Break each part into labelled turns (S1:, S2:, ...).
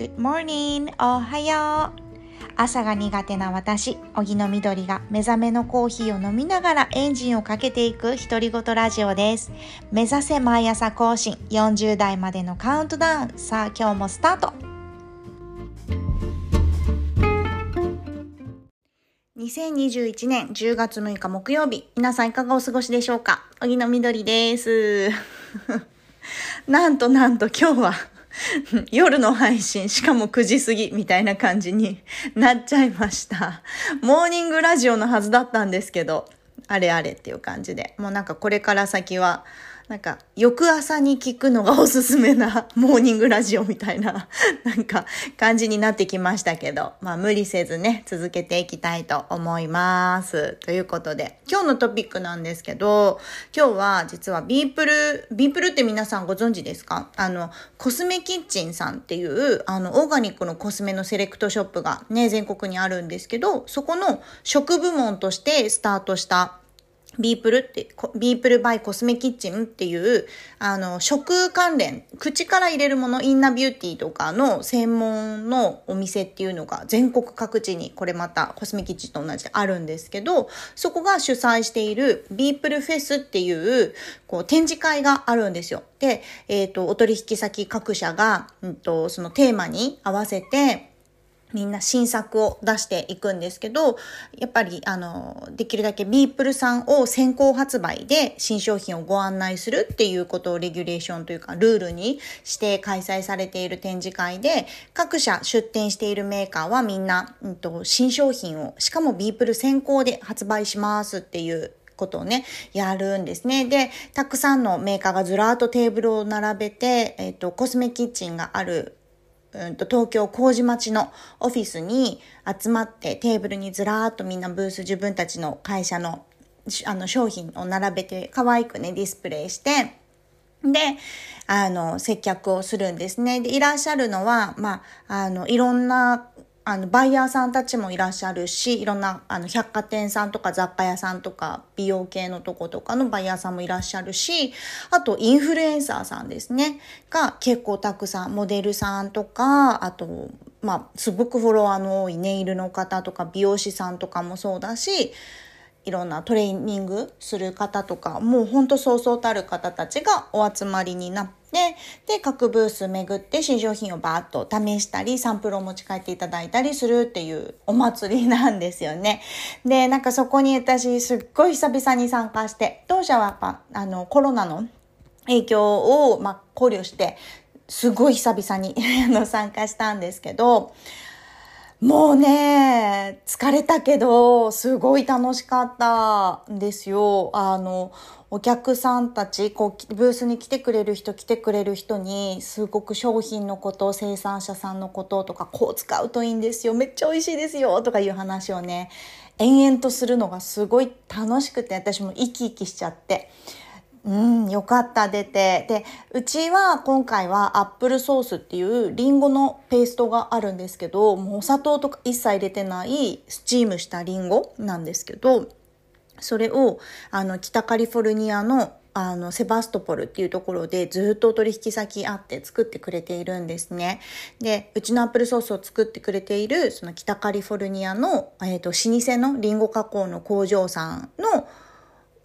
S1: Good morning! おはよう朝が苦手な私、荻野みどりが目覚めのコーヒーを飲みながらエンジンをかけていく独り言ラジオです。目指せ毎朝更新40代までのカウントダウン。さあ今日もスタート2021年10月6日木曜日、皆さんいかがお過ごしでしょうか？荻野みどりです。なんとなんと今日は 夜の配信、しかも9時過ぎみたいな感じに なっちゃいました。モーニングラジオのはずだったんですけど、あれあれっていう感じで、もうなんかこれから先は、なんか翌朝に聞くのがおすすめな モーニングラジオみたいな、なんか感じになってきましたけど、まあ無理せずね、続けていきたいと思います。ということで、今日のトピックなんですけど、今日は実はビープル、ビープルって皆さんご存知ですか？あの、コスメキッチンさんっていう、あの、オーガニックのコスメのセレクトショップがね、全国にあるんですけど、そこの食部門としてスタートしたビープルって、ビープルバイコスメキッチンっていう、あの、食関連、口から入れるもの、インナビューティーとかの専門のお店っていうのが全国各地に、これまたコスメキッチンと同じであるんですけど、そこが主催しているビープルフェスっていう、こう、展示会があるんですよ。で、えっ、と、お取引先各社が、うんと、そのテーマに合わせて、みんな新作を出していくんですけど、やっぱり、あの、できるだけビープルさんを先行発売で新商品をご案内するっていうことをレギュレーションというか、ルールにして開催されている展示会で、各社出展しているメーカーはみんな、うんと、新商品を、しかもビープル先行で発売しますっていうことをね、やるんですね。で、たくさんのメーカーがずらーっとテーブルを並べて、えっ、と、コスメキッチンがあるうんと東京麹町のオフィスに集まってテーブルにずらーっとみんなブース自分たちの会社のあの商品を並べて可愛くねディスプレイしてで、あの、接客をするんですね。で、いらっしゃるのは、まあ、あの、いろんな、あの、バイヤーさんたちもいらっしゃるし、いろんな、あの、百貨店さんとか雑貨屋さんとか、美容系のとことかのバイヤーさんもいらっしゃるし、あと、インフルエンサーさんですね。が結構たくさん、モデルさんとか、あと、まあ、すごくフォロワーの多いネイルの方とか、美容師さんとかもそうだし、いろんなトレーニングする方とか、もうほんとそうそうたる方たちがお集まりになって、で、各ブース巡って新商品をバーッと試したり、サンプルを持ち帰っていただいたりするっていうお祭りなんですよね。で、なんかそこに私すっごい久々に参加して、当社はやっぱ、あの、コロナの影響を、まあ、考慮して、すごい久々に 参加したんですけど、もうね、疲れたけど、すごい楽しかったんですよ。あの、お客さんたち、こう、ブースに来てくれる人、来てくれる人に、すごく商品のこと、生産者さんのこととか、こう使うといいんですよ。めっちゃ美味しいですよ。とかいう話をね、延々とするのがすごい楽しくて、私も生き生きしちゃって。うん、よかった、出て。で、うちは今回はアップルソースっていうリンゴのペーストがあるんですけど、もうお砂糖とか一切入れてないスチームしたリンゴなんですけど、それを、あの、北カリフォルニアのあの、セバストポルっていうところでずっと取引先あって作ってくれているんですね。で、うちのアップルソースを作ってくれている、その北カリフォルニアの、えっ、と、老舗のリンゴ加工の工場さんの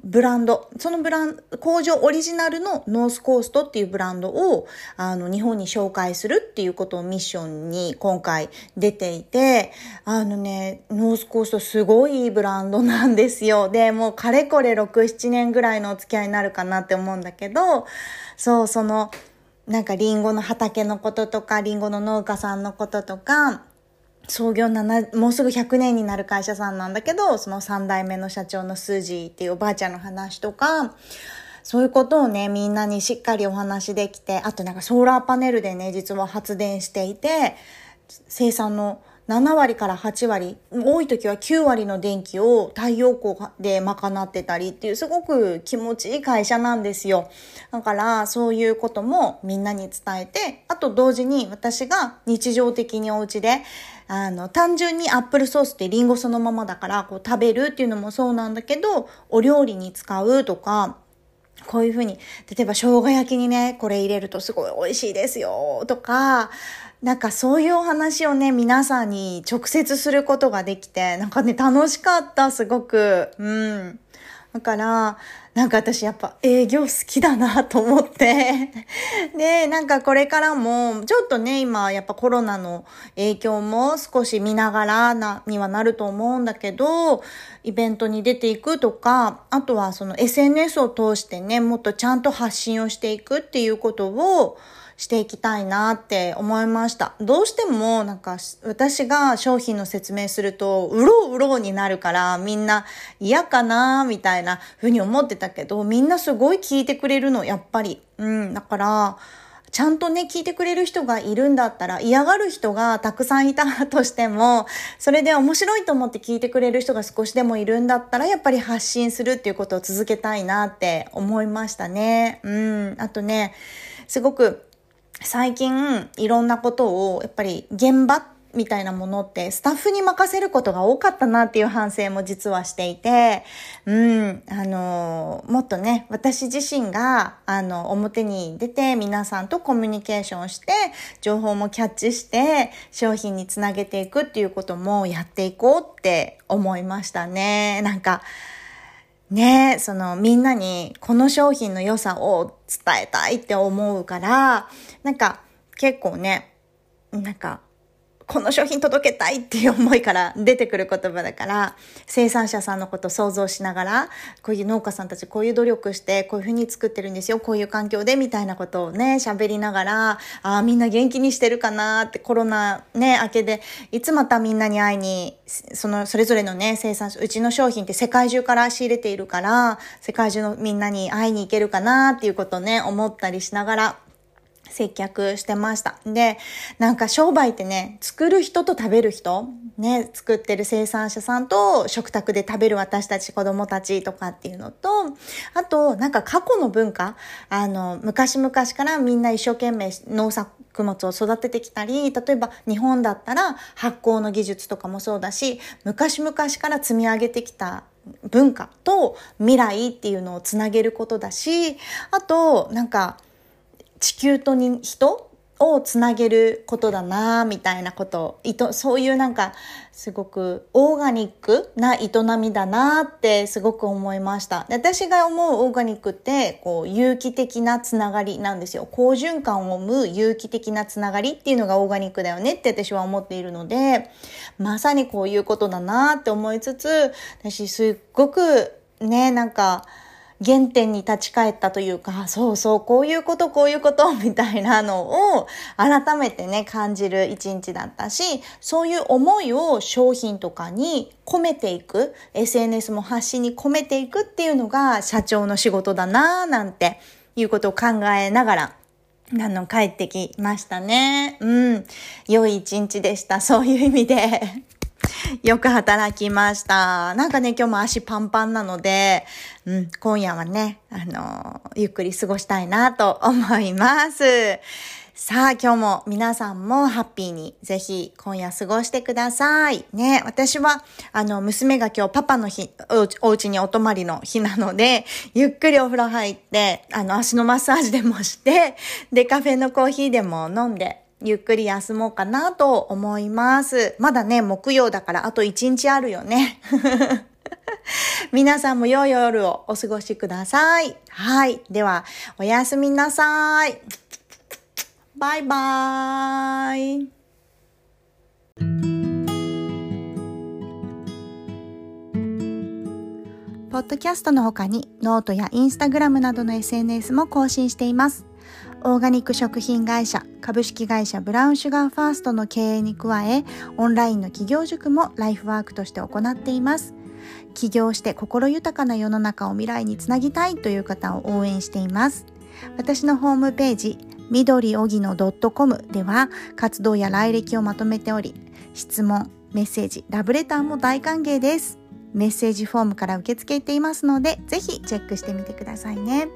S1: ブランド、そのブランド、工場オリジナルのノースコーストっていうブランドを、あの、日本に紹介するっていうことをミッションに今回出ていて、あのね、ノースコーストすごいいいブランドなんですよ。で、もうかれこれ6、7年ぐらいのお付き合いになるかなって思うんだけど、そう、その、なんかリンゴの畑のこととか、リンゴの農家さんのこととか、創業7、もうすぐ100年になる会社さんなんだけど、その3代目の社長のスージーっていうおばあちゃんの話とか、そういうことをね、みんなにしっかりお話できて、あとなんかソーラーパネルでね、実は発電していて、生産の7割から8割、多い時は9割の電気を太陽光で賄ってたりっていうすごく気持ちいい会社なんですよ。だからそういうこともみんなに伝えて、あと同時に私が日常的にお家で、あの、単純にアップルソースってリンゴそのままだからこう食べるっていうのもそうなんだけど、お料理に使うとか、こういうふうに、例えば生姜焼きにね、これ入れるとすごい美味しいですよとか、なんかそういうお話をね、皆さんに直接することができて、なんかね、楽しかった、すごく。うん。だから、なんか私やっぱ営業好きだなと思って。で、なんかこれからも、ちょっとね、今やっぱコロナの影響も少し見ながらな、にはなると思うんだけど、イベントに出ていくとか、あとはその SNS を通してね、もっとちゃんと発信をしていくっていうことを、していきたいなって思いました。どうしてもなんか私が商品の説明すると、うろうろうになるからみんな嫌かなみたいな風に思ってたけど、みんなすごい聞いてくれるの、やっぱり。うん、だから、ちゃんとね、聞いてくれる人がいるんだったら、嫌がる人がたくさんいたとしても、それで面白いと思って聞いてくれる人が少しでもいるんだったら、やっぱり発信するっていうことを続けたいなって思いましたね。うん。あとね、すごく最近いろんなことをやっぱり現場みたいなものってスタッフに任せることが多かったなっていう反省も実はしていて、うん、あの、もっとね、私自身が、あの、表に出て皆さんとコミュニケーションして、情報もキャッチして、商品につなげていくっていうこともやっていこうって思いましたね。なんか、ねそのみんなにこの商品の良さを伝えたいって思うから、なんか結構ね、なんかこの商品届けたいっていう思いから出てくる言葉だから、生産者さんのことを想像しながら、こういう農家さんたちこういう努力して、こういうふうに作ってるんですよ、こういう環境でみたいなことをね、喋りながら、ああ、みんな元気にしてるかなってコロナね、明けで、いつまたみんなに会いに、その、それぞれのね、生産者、うちの商品って世界中から仕入れているから、世界中のみんなに会いに行けるかなっていうことをね、思ったりしながら、接客してました。で、なんか商売ってね、作る人と食べる人、ね、作ってる生産者さんと食卓で食べる私たち子供たちとかっていうのと、あと、なんか過去の文化、あの、昔々からみんな一生懸命農作物を育ててきたり、例えば日本だったら発酵の技術とかもそうだし、昔々から積み上げてきた文化と未来っていうのをつなげることだし、あと、なんか、地球とに人をつなげることだなみたいなことそういうなんかすごくオーガニックな営みだなってすごく思いました。私が思うオーガニックってこう有機的なつながりなんですよ好循環を生む有機的なつながりっていうのがオーガニックだよねって私は思っているのでまさにこういうことだなって思いつつ私すっごくねなんか原点に立ち返ったというか、そうそう、こういうこと、こういうこと、みたいなのを改めてね、感じる一日だったし、そういう思いを商品とかに込めていく、SNS も発信に込めていくっていうのが社長の仕事だなぁなんていうことを考えながら、あの、帰ってきましたね。うん。良い一日でした。そういう意味でよく働きました。なんかね、今日も足パンパンなので、うん、今夜はね、あのー、ゆっくり過ごしたいなと思います。さあ、今日も皆さんもハッピーにぜひ今夜過ごしてください。ね、私は、あの、娘が今日パパの日、お家にお泊まりの日なので、ゆっくりお風呂入って、あの、足のマッサージでもして、で、カフェのコーヒーでも飲んで、ゆっくり休もうかなと思います。まだね、木曜だからあと1日あるよね。皆さんも良い夜をお過ごしください。はい。では、おやすみなさい。バイバーイ。ポッドキャストの他にノートやインスタグラムなどの SNS も更新しています。オーガニック食品会社株式会社ブラウンシュガーファーストの経営に加えオンラインの起業塾もライフワークとして行っています。起業して心豊かな世の中を未来につなぎたいという方を応援しています。私のホームページ緑おぎの .com では活動や来歴をまとめており質問メッセージラブレターも大歓迎です。メッセージフォームから受け付けていますのでぜひチェックしてみてくださいね。